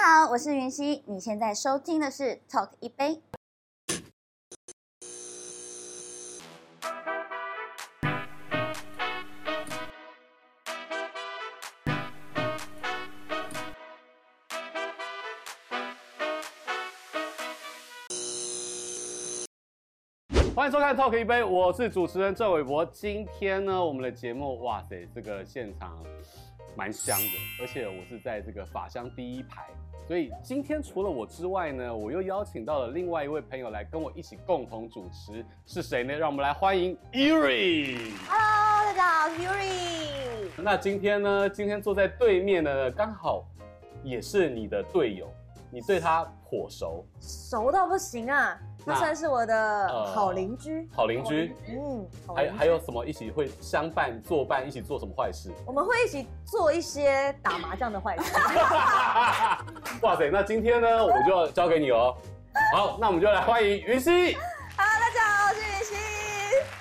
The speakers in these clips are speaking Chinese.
大家好，我是云熙，你现在收听的是 Talk 一杯。欢迎收看 Talk 一杯，我是主持人郑伟博。今天呢，我们的节目，哇塞，这个现场蛮香的，而且我是在这个法香第一排，所以今天除了我之外呢，我又邀请到了另外一位朋友来跟我一起共同主持，是谁呢？让我们来欢迎 Yuri。Hello，大家好，我是 Yuri。那今天呢，今天坐在对面的呢，刚好也是你的队友，你对他颇熟，熟到不行啊。他算是我的好邻居，好邻居，嗯，还还有什么一起会相伴作伴，一起做什么坏事？我们会一起做一些打麻将的坏事。哇塞，那今天呢，我就要交给你哦。好，那我们就来欢迎云熙。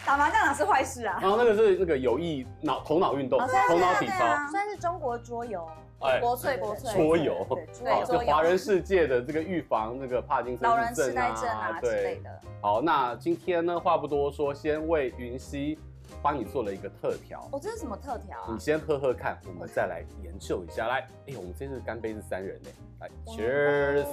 打麻将哪是坏事啊？然后那个是那个有益脑头脑运动，头脑体操，算是中国桌游。哎，国粹国粹桌游，好，就华人世界的这个预防那个帕金森氏症啊，对之类的。好，那今天呢，话不多说，先为云溪帮你做了一个特调。哦，这是什么特调啊？你先喝喝看，我们再来研究一下。来，哎，我们这次干杯是三人呢，来，Cheers。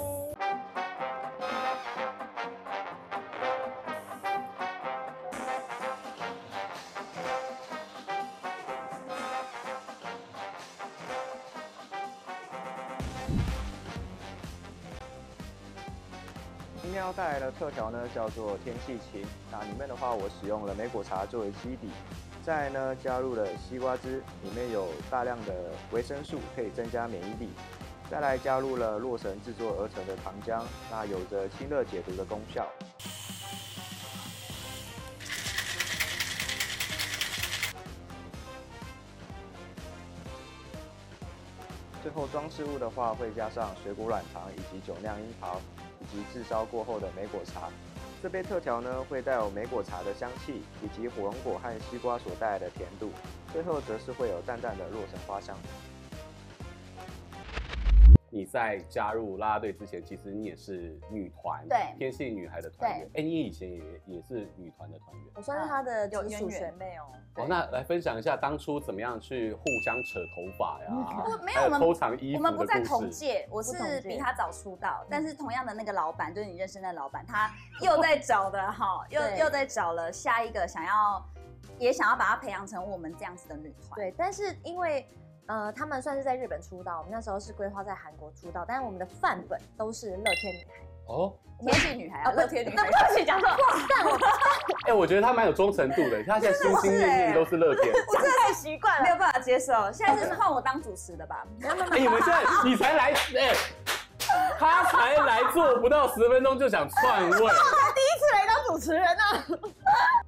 的特调呢，叫做天气晴。那里面的话，我使用了莓果茶作为基底，再呢加入了西瓜汁，里面有大量的维生素，可以增加免疫力。再来加入了洛神制作而成的糖浆，那有着清热解毒的功效。最后装饰物的话，会加上水果软糖以及酒酿樱桃。以及炙烧过后的莓果茶，这杯特调呢会带有莓果茶的香气，以及火龙果和西瓜所带来的甜度，最后则是会有淡淡的洛神花香。你在加入啦啦队之前，其实你也是女团，对，天性女孩的团员。哎，你以前也也是女团的团员，我算是她的直属学妹哦。哦，那来分享一下当初怎么样去互相扯头发呀？没有，我们偷藏衣服，我们不在同届，我是比她早出道，但是同样的那个老板，就是你认识那个老板，他 又在找的哈，又又在找了下一个想要，也想要把她培养成我们这样子的女团。对，但是因为。呃，他们算是在日本出道，我们那时候是规划在韩国出道，但是我们的范本都是乐天女孩哦，天气女孩啊，乐天女孩，对不起，讲错话，但我，哎，我觉得他蛮有忠诚度的，他现在心心念念都是乐天，我真的太习惯了，没有办法接受，现在是换我当主持的吧？哎，你们现在你才来，哎，他才来做不到十分钟就想篡位。第一次来当主持人呢？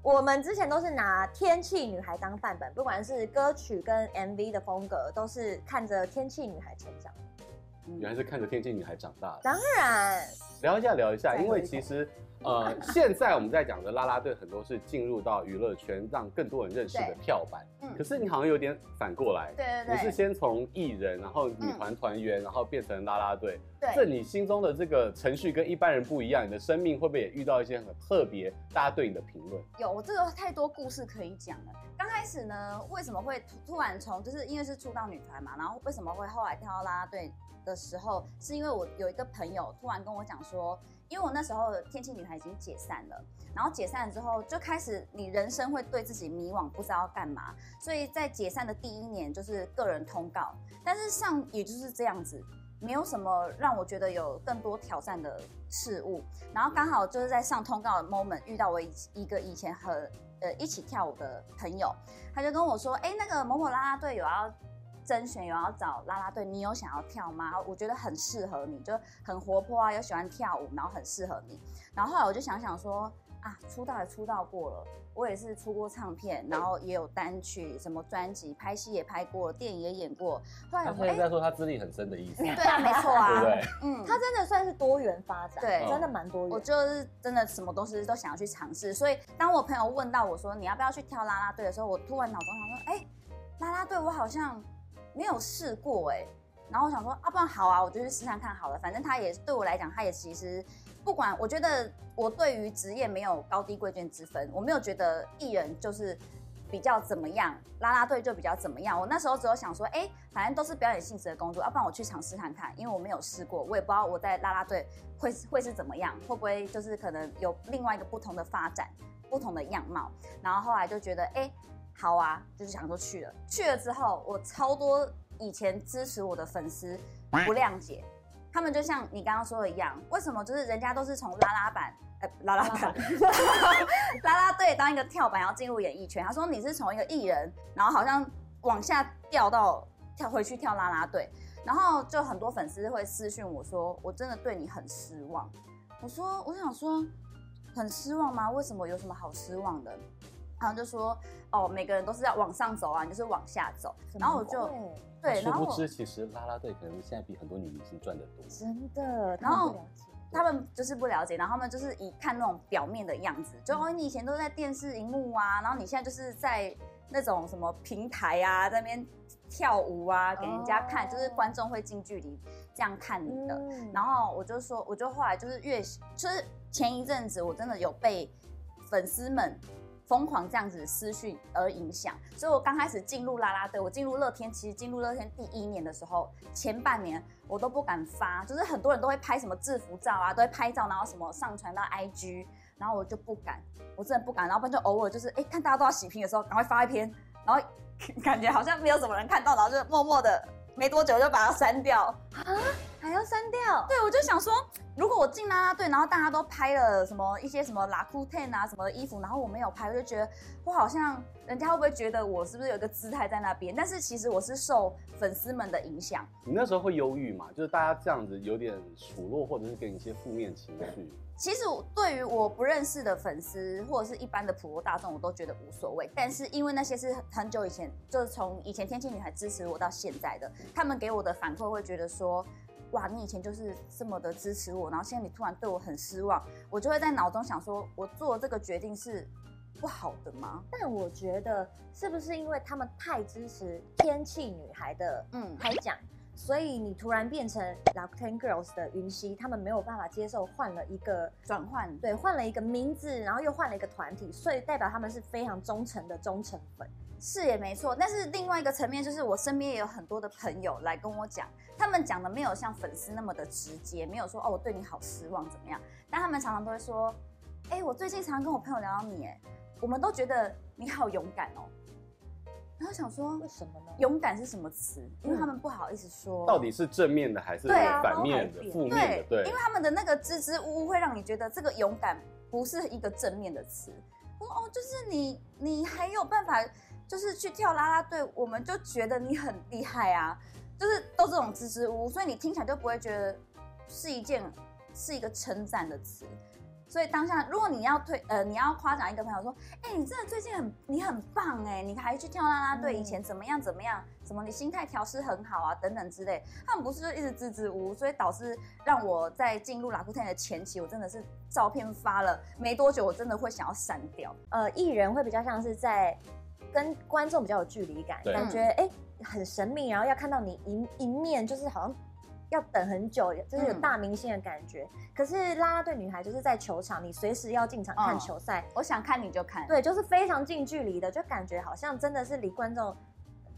我们之前都是拿天气女孩当范本，不管是歌曲跟 MV 的风格，都是看着天气女孩成长。原来是看着天气女孩长大的。当然，聊一下聊一下，因为其实。呃，现在我们在讲的啦啦队很多是进入到娱乐圈，让更多人认识的跳板。嗯，可是你好像有点反过来，对对对，你是先从艺人，然后女团团员，然后变成啦啦队。对，这你心中的这个程序跟一般人不一样，你的生命会不会也遇到一些很特别，大家对你的评论？有，我这个太多故事可以讲了。刚开始呢，为什么会突突然从就是因为是出道女团嘛，然后为什么会后来跳到啦啦队的时候，是因为我有一个朋友突然跟我讲说。说因为我那时候天气女孩已经解散了，然后解散了之后就开始你人生会对自己迷惘，不知道要干嘛，所以在解散的第一年就是个人通告，但是上也就是这样子，没有什么让我觉得有更多挑战的事物，然后刚好就是在上通告的 moment 遇到我一个以前和呃一起跳舞的朋友，他就跟我说，哎，那个某某啦啦队有要。甄选有要找啦啦队，你有想要跳吗？我觉得很适合你，就很活泼啊，又喜欢跳舞，然后很适合你。然后后来我就想想说，啊，出道也出道过了，我也是出过唱片，然后也有单曲，什么专辑，拍戏也拍过，电影也演过。后来我现在在说他资历很深的意思。对啊，没错啊，对不对？嗯，他真的算是多元发展，对，真的蛮多元。我就是真的什么东西都想要去尝试，所以当我朋友问到我说你要不要去跳啦啦队的时候，我突然脑中想说，哎，啦啦队我好像。没有试过哎，然后我想说，啊，不然好啊，我就去试试看好了。反正他也对我来讲，他也其实不管，我觉得我对于职业没有高低贵贱之分，我没有觉得艺人就是比较怎么样，啦啦队就比较怎么样。我那时候只有想说，哎，反正都是表演性质的工作，要不然我去尝试看看，因为我没有试过，我也不知道我在啦啦队会会是怎么样，会不会就是可能有另外一个不同的发展，不同的样貌。然后后来就觉得，哎，好啊，就是想说去了。去了之后，我超多。以前支持我的粉丝不谅解，他们就像你刚刚说的一样，为什么就是人家都是从拉拉板，呃，拉拉板，拉拉队当一个跳板，要进入演艺圈。他说你是从一个艺人，然后好像往下掉到跳回去跳拉拉队，然后就很多粉丝会私讯我说，我真的对你很失望。我说，我想说，很失望吗？为什么？有什么好失望的？然后就说，哦，每个人都是要往上走啊，你就是往下走。然后我就。对，殊不知其实啦啦队可能现在比很多女明星赚的多。真的，然后他们就是不了解，然后他们就是以看那种表面的样子，就哦，你以前都在电视荧幕啊，然后你现在就是在那种什么平台啊，在那边跳舞啊，给人家看，就是观众会近距离这样看你的。然后我就说，我就后来就是越，就是前一阵子我真的有被粉丝们。疯狂这样子私讯而影响，所以我刚开始进入啦啦队，我进入乐天，其实进入乐天第一年的时候，前半年我都不敢发，就是很多人都会拍什么制服照啊，都会拍照，然后什么上传到 IG，然后我就不敢，我真的不敢，然后不然就偶尔就是哎、看大家都要洗屏的时候，赶快发一篇，然后感觉好像没有什么人看到，然后就默默的没多久就把它删掉。啊，还要删掉？对，我就想说。如果我进啦啦队，然后大家都拍了什么一些什么 Rakuten 啊什么的衣服，然后我没有拍，我就觉得我好像人家会不会觉得我是不是有一个姿态在那边？但是其实我是受粉丝们的影响。你那时候会忧郁吗？就是大家这样子有点数落，或者是给你一些负面情绪。其实对于我不认识的粉丝或者是一般的普罗大众，我都觉得无所谓。但是因为那些是很久以前，就是从以前天气女孩支持我到现在的，他们给我的反馈会觉得说。哇，你以前就是这么的支持我，然后现在你突然对我很失望，我就会在脑中想说，我做这个决定是不好的吗？但我觉得是不是因为他们太支持天气女孩的嗯开讲，所以你突然变成 Rakuten Girls 的云溪，他们没有办法接受换了一个转换，对，换了一个名字，然后又换了一个团体，所以代表他们是非常忠诚的忠诚粉。是也没错，但是另外一个层面就是我身边也有很多的朋友来跟我讲，他们讲的没有像粉丝那么的直接，没有说哦我对你好失望怎么样，但他们常常都会说，哎，我最近常常跟我朋友聊到你，哎，我们都觉得你好勇敢哦。然后想说为什么呢？勇敢是什么词？因为他们不好意思说，到底是正面的还是反面的、负面的？对，因为他们的那个支支吾吾会让你觉得这个勇敢不是一个正面的词。哦，就是你，你还有办法。就是去跳啦啦队，我们就觉得你很厉害啊，就是都这种支支吾吾，所以你听起来就不会觉得是一件是一个称赞的词。所以当下，如果你要推呃，你要夸奖一个朋友说，哎、你真的最近很你很棒哎，你还去跳啦啦队，以前怎么样怎么样，什么你心态调试很好啊等等之类，他们不是就一直支支吾吾，所以导致让我在进入 Rakuten 的前期，我真的是照片发了没多久，我真的会想要删掉。呃，艺人会比较像是在。跟观众比较有距离感，感觉哎、欸、很神秘，然后要看到你一一面，就是好像要等很久，就是有大明星的感觉。嗯、可是啦啦队女孩就是在球场，你随时要进场看球赛，我想看你就看，对，就是非常近距离的，就感觉好像真的是离观众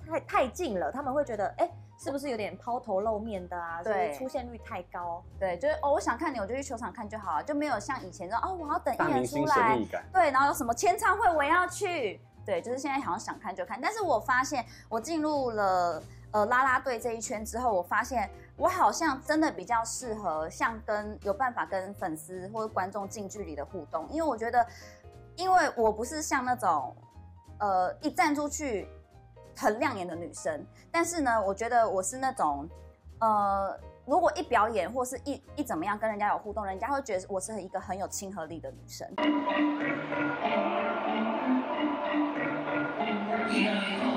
太太近了，他们会觉得哎、欸、是不是有点抛头露面的啊？对，出现率太高，对，就是哦我想看你，我就去球场看就好了，就没有像以前说哦我要等艺人出来，对，然后有什么签唱会我也要去。对，就是现在好像想看就看，但是我发现我进入了呃啦啦队这一圈之后，我发现我好像真的比较适合像跟有办法跟粉丝或者观众近距离的互动，因为我觉得，因为我不是像那种呃一站出去很亮眼的女生，但是呢，我觉得我是那种呃如果一表演或是一一怎么样跟人家有互动，人家会觉得我是一个很有亲和力的女生。Yeah.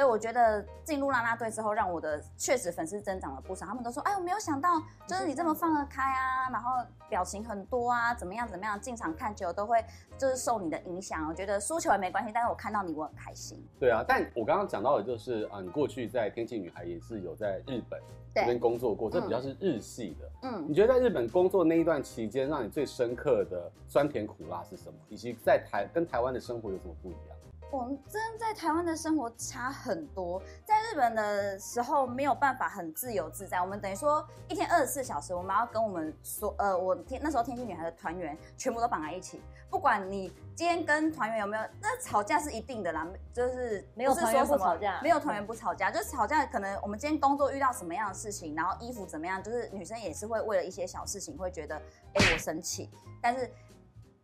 所以我觉得进入啦啦队之后，让我的确实粉丝增长了不少。他们都说：“哎，我没有想到，就是你这么放得开啊，然后表情很多啊，怎么样怎么样，进场看球都会就是受你的影响。我觉得输球也没关系，但是我看到你我很开心。”对啊，但我刚刚讲到的就是啊，你过去在天气女孩也是有在日本这边工作过，这比较是日系的。嗯，你觉得在日本工作那一段期间，让你最深刻的酸甜苦辣是什么？以及在台跟台湾的生活有什么不一样？我们真的在台湾的生活差很多，在日本的时候没有办法很自由自在。我们等于说一天二十四小时，我们要跟我们所呃，我天那时候天气女孩的团员全部都绑在一起。不管你今天跟团员有没有，那吵架是一定的啦，就是没有团员不吵架，没有团员不吵架，就是吵架可能我们今天工作遇到什么样的事情，然后衣服怎么样，就是女生也是会为了一些小事情会觉得，哎、欸，我生气，但是。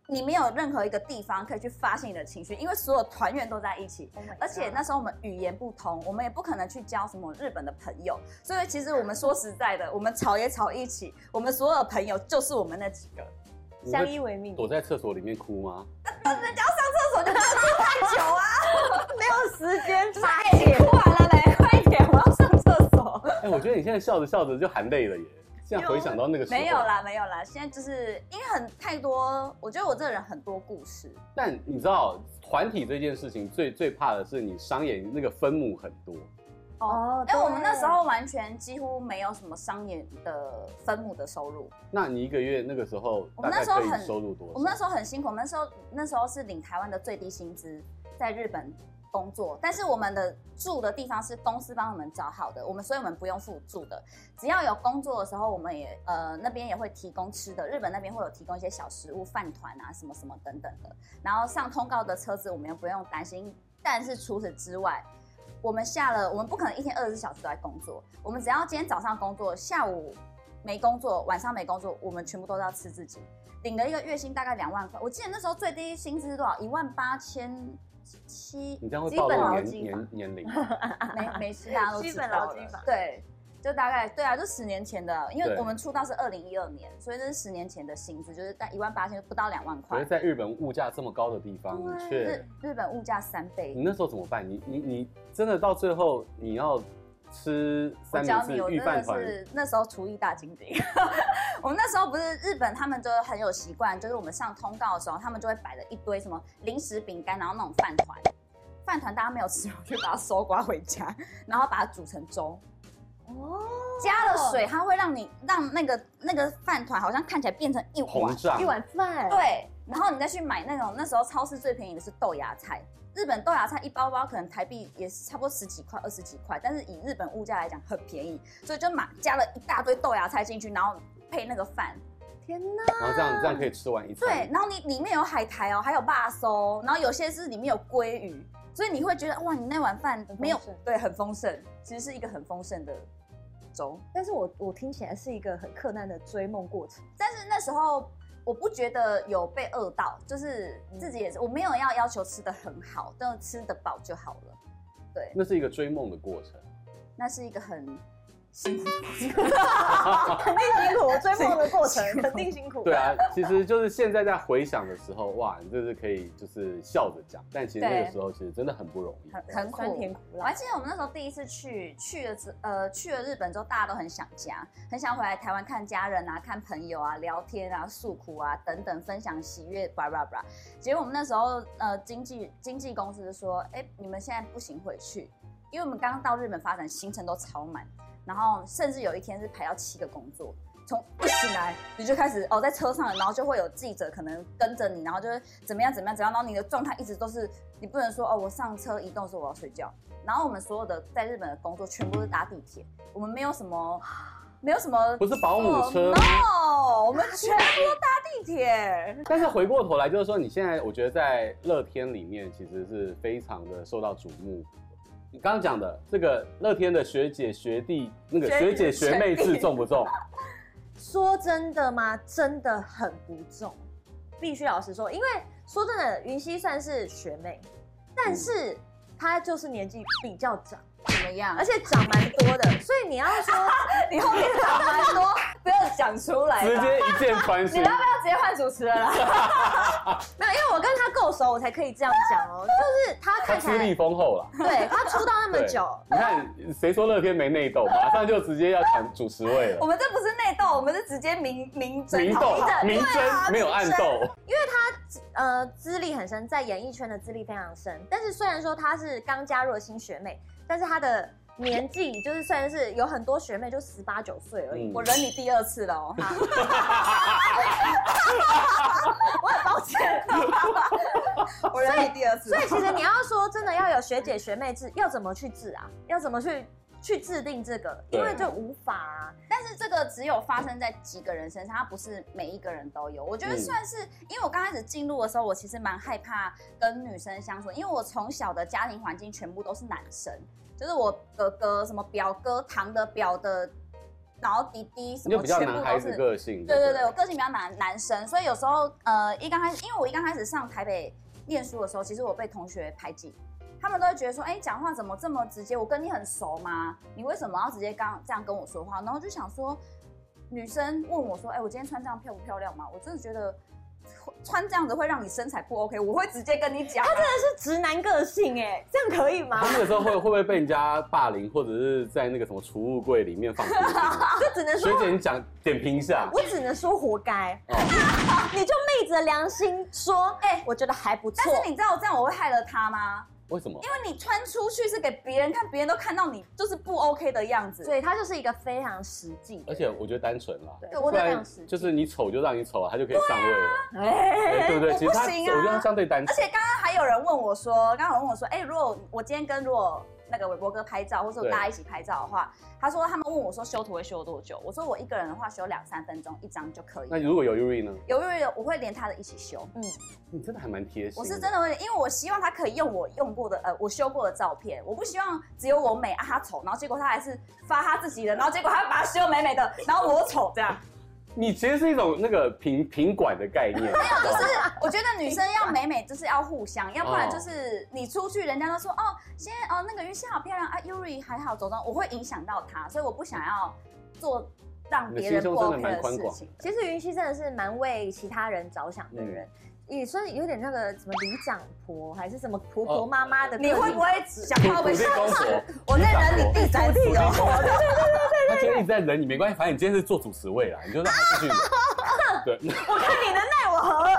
你没有任何一个地方可以去发泄你的情绪，因为所有团员都在一起，oh、而且那时候我们语言不通，我们也不可能去交什么日本的朋友，所以其实我们说实在的，我们吵也吵一起，我们所有的朋友就是我们那几个，相依为命。躲在厕所里面哭吗？人家要上厕所就不能哭太久啊，没有时间，就是哎，哭完了没？快点，我要上厕所。哎，我觉得你现在笑着笑着就含泪了耶。现在回想到那个时候，没有啦，没有啦。现在就是因为很太多，我觉得我这个人很多故事。但你知道，团体这件事情最最怕的是你商演那个分母很多。哦，哎，我们那时候完全几乎没有什么商演的分母的收入。那你一个月那个时候，我们那时候很收入多少？我们那时候很辛苦，我们那时候那时候是领台湾的最低薪资，在日本。工作，但是我们的住的地方是公司帮我们找好的，我们所以我们不用付住的，只要有工作的时候，我们也呃那边也会提供吃的，日本那边会有提供一些小食物、饭团啊什么什么等等的，然后上通告的车子我们也不用担心，但是除此之外，我们下了我们不可能一天二十四小时都在工作，我们只要今天早上工作，下午没工作，晚上没工作，我们全部都要吃自己，领了一个月薪大概两万块，我记得那时候最低薪资是多少？一万八千。七，你这样会暴露年年年龄？没 没事，大家都知道。基本劳金吧。对，就大概对啊，就十年前的，因为我们出道是二零一二年，所以那是十年前的薪资，就是在一万八千不到两万块。可是在日本物价这么高的地方，却日日本物价三倍。你那时候怎么办？你你你真的到最后你要？吃三明治、御饭团，是那时候厨艺大精进。我们那时候不是日本，他们就很有习惯，就是我们上通告的时候，他们就会摆了一堆什么零食、饼干，然后那种饭团。饭团大家没有吃，我就把它收刮回家，然后把它煮成粥。哦，加了水，它会让你让那个那个饭团好像看起来变成一碗一碗饭。对，然后你再去买那种那时候超市最便宜的是豆芽菜。日本豆芽菜一包包可能台币也是差不多十几块、二十几块，但是以日本物价来讲很便宜，所以就买加了一大堆豆芽菜进去，然后配那个饭。天哪！然后这样这样可以吃完一餐。对，然后你里面有海苔哦，还有霸酥，然后有些是里面有鲑鱼，所以你会觉得哇，你那碗饭没有对很丰盛，其实是一个很丰盛的粥。但是我我听起来是一个很困难的追梦过程。但是那时候。我不觉得有被饿到，就是自己也是，我没有要要求吃的很好，但吃得饱就好了。对，那是一个追梦的过程，那是一个很。辛苦，肯定辛苦。追梦的过程肯定辛苦。对啊，其实就是现在在回想的时候，哇，你这是可以就是笑着讲，但其实那个时候其实真的很不容易，很很苦。我还记得我们那时候第一次去去了之呃去了日本之后，大家都很想家，很想回来台湾看家人啊，看朋友啊，聊天啊，诉苦啊等等，分享喜悦，叭叭叭。结果我们那时候呃经纪经纪公司说，哎，你们现在不行回去，因为我们刚刚到日本发展，行程都超满。然后甚至有一天是排到七个工作，从一醒来你就开始哦，在车上，然后就会有记者可能跟着你，然后就是怎么样怎么样怎么样，然后你的状态一直都是你不能说哦，我上车移动的时候我要睡觉。然后我们所有的在日本的工作全部是搭地铁，我们没有什么没有什么不是保姆车，no，我们全部都搭地铁。但是回过头来就是说，你现在我觉得在乐天里面其实是非常的受到瞩目。你刚刚讲的这个乐天的学姐学弟，那个学姐学妹制重不重？说真的吗？真的很不重，必须老实说。因为说真的，云溪算是学妹，但是她就是年纪比较长，怎么样？而且长蛮多的，所以你要说 你后面长蛮多，不要讲讲出来，直接一键穿心。你要不要直接换主持人了？没有，因为我跟他够熟，我才可以这样讲哦。就是他看起来资历丰厚了，对他出道那么久，你看谁说乐天没内斗，马上就直接要抢主持位了。我们这不是内斗，我们是直接明明争，明斗明争，没有暗斗。因为他呃资历很深，在演艺圈的资历非常深，但是虽然说他是刚加入的新学妹，但是他的。年纪就是虽然是有很多学妹就十八九岁而已，嗯、我忍你第二次了哦，我很抱歉，我忍你第二次。所以其实你要说真的要有学姐学妹制，要怎么去制啊？要怎么去去制定这个？因为就无法啊。但是这个只有发生在几个人身上，它不是每一个人都有。我觉得算是，因为我刚开始进入的时候，我其实蛮害怕跟女生相处，因为我从小的家庭环境全部都是男生。就是我哥哥、什么表哥、堂的、表的，然后弟弟什么，全部都是个性。对对对，我个性比较男男生，所以有时候呃，一刚开始，因为我一刚开始上台北念书的时候，其实我被同学排挤，他们都会觉得说，哎，讲话怎么这么直接？我跟你很熟吗？你为什么要直接刚这样跟我说话？然后就想说，女生问我说，哎，我今天穿这样漂不漂亮吗？我真的觉得。穿这样子会让你身材不 OK，我会直接跟你讲。他真的是直男个性哎，这样可以吗？他那个时候会会不会被人家霸凌，或者是在那个什么储物柜里面放？就只能说学姐你讲点评一下。我只能说活该。哦、你就昧着良心说，哎、欸，我觉得还不错。但是你知道我这样我会害了他吗？为什么？因为你穿出去是给别人看，别人都看到你就是不 OK 的样子，所以他就是一个非常实际，而且我觉得单纯啦。对，我觉得非常实际。就是你丑就让你丑啊，他就可以上位了。哎，对不对？其实他，我觉得他相对单纯。而且刚刚还有人问我说，刚刚有人问我说，哎，如果我今天跟如果。那个伟博哥拍照，或者大家一起拍照的话，他说他们问我说修图会修多久？我说我一个人的话修两三分钟一张就可以。那如果有 Yuri 呢？有 Yuri 我会连他的一起修。嗯，你真的还蛮贴心。我是真的会，因为我希望他可以用我用过的呃我修过的照片，我不希望只有我美啊他丑，然后结果他还是发他自己的，然后结果他把他修美美的，然后我丑这样。你其实是一种那个品品管的概念，没有，就是我觉得女生要美美，就是要互相，要不然就是你出去，人家都说哦，现在哦那个云溪好漂亮啊，Yuri 还好走动，我会影响到她，所以我不想要做让别人不 OK 的事情。其实云溪真的是蛮为其他人着想的人，也算有点那个什么里长婆还是什么婆婆妈妈的，你会不会想靠北上？我在忍你第三次哦，对对对对。他今天一直在忍你，没关系，反正你今天是做主持位啦，你就让他继续。对，我看你能奈我何？哎、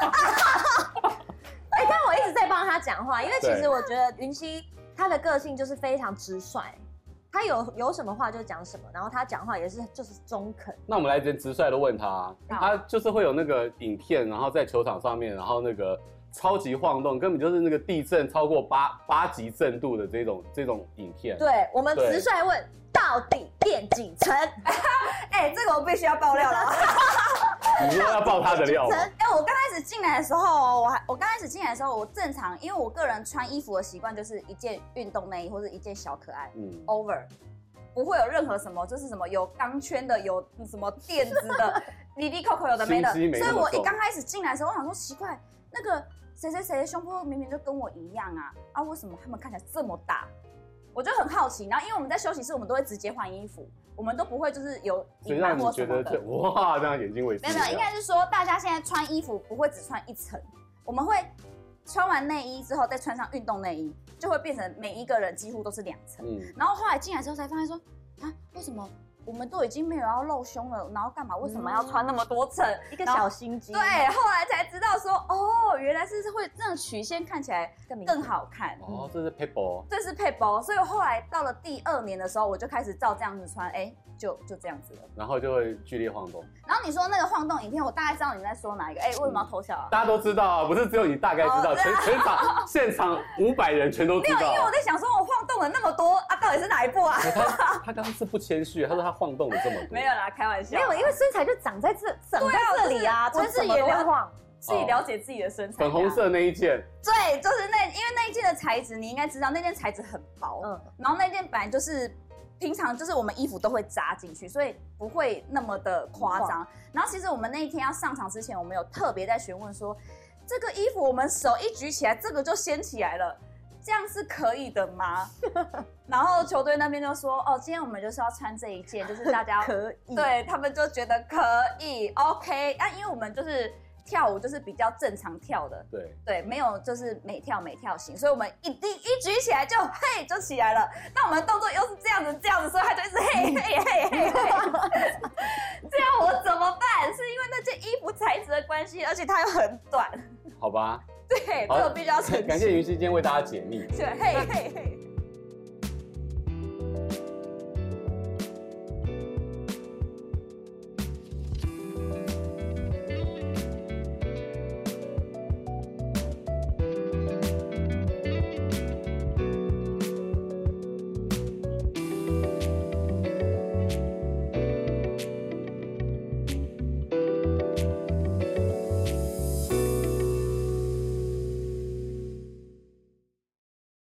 欸，但我一直在帮他讲话，因为其实我觉得云溪他的个性就是非常直率，他有有什么话就讲什么，然后他讲话也是就是中肯。那我们来直直率的问他，他就是会有那个影片，然后在球场上面，然后那个超级晃动，根本就是那个地震超过八八级震度的这种这种影片。对，我们直率问。到底电几层？哎，这个我必须要爆料了。你说要爆他的料？哎，我刚开始进来的时候，我还我刚开始进来的时候，我正常，因为我个人穿衣服的习惯就是一件运动内衣或者一件小可爱，嗯，over，不会有任何什么，就是什么有钢圈的，有什么垫子的，里里扣扣有的没的。所以我一刚开始进来的时候，我想说奇怪，那个谁谁谁的胸部明明就跟我一样啊，啊，为什么他们看起来这么大？我就很好奇，然后因为我们在休息室，我们都会直接换衣服，我们都不会就是有隐瞒或什么的。哇，这样眼睛为止。没有，应该是说大家现在穿衣服不会只穿一层，我们会穿完内衣之后再穿上运动内衣，就会变成每一个人几乎都是两层。嗯。然后后来进来之后才发现说，啊，为什么？我们都已经没有要露胸了，然后干嘛？为什么要穿那么多层？一个小心机。对，后来才知道说，哦，原来是是会让曲线看起来更好看。哦，这是配包。这是配包，所以后来到了第二年的时候，我就开始照这样子穿，哎。就就这样子了，然后就会剧烈晃动。然后你说那个晃动影片，我大概知道你在说哪一个。哎，为什么要偷笑啊？大家都知道啊，不是只有你大概知道，全全场现场五百人全都知道。没有，因为我在想说，我晃动了那么多啊，到底是哪一部啊？他他刚刚是不谦虚，他说他晃动了这么多。没有啦，开玩笑。没有，因为身材就长在这，长在这里啊，就是也了晃，自己了解自己的身材。粉红色那一件。对，就是那，因为那一件的材质你应该知道，那件材质很薄，嗯，然后那件本来就是。平常就是我们衣服都会扎进去，所以不会那么的夸张。然后其实我们那一天要上场之前，我们有特别在询问说，这个衣服我们手一举起来，这个就掀起来了，这样是可以的吗？然后球队那边就说，哦，今天我们就是要穿这一件，就是大家 可以，对他们就觉得可以，OK 啊，因为我们就是。跳舞就是比较正常跳的，对对，没有就是每跳每跳型，所以我们一一一举起来就嘿就起来了。那我们动作又是这样子这样子，所以他就一直嘿嘿嘿嘿嘿。这样我怎么办？是因为那件衣服材质的关系，而且它又很短。好吧。对，这个必须要承认。感谢云溪今天为大家解密。对，嘿嘿嘿。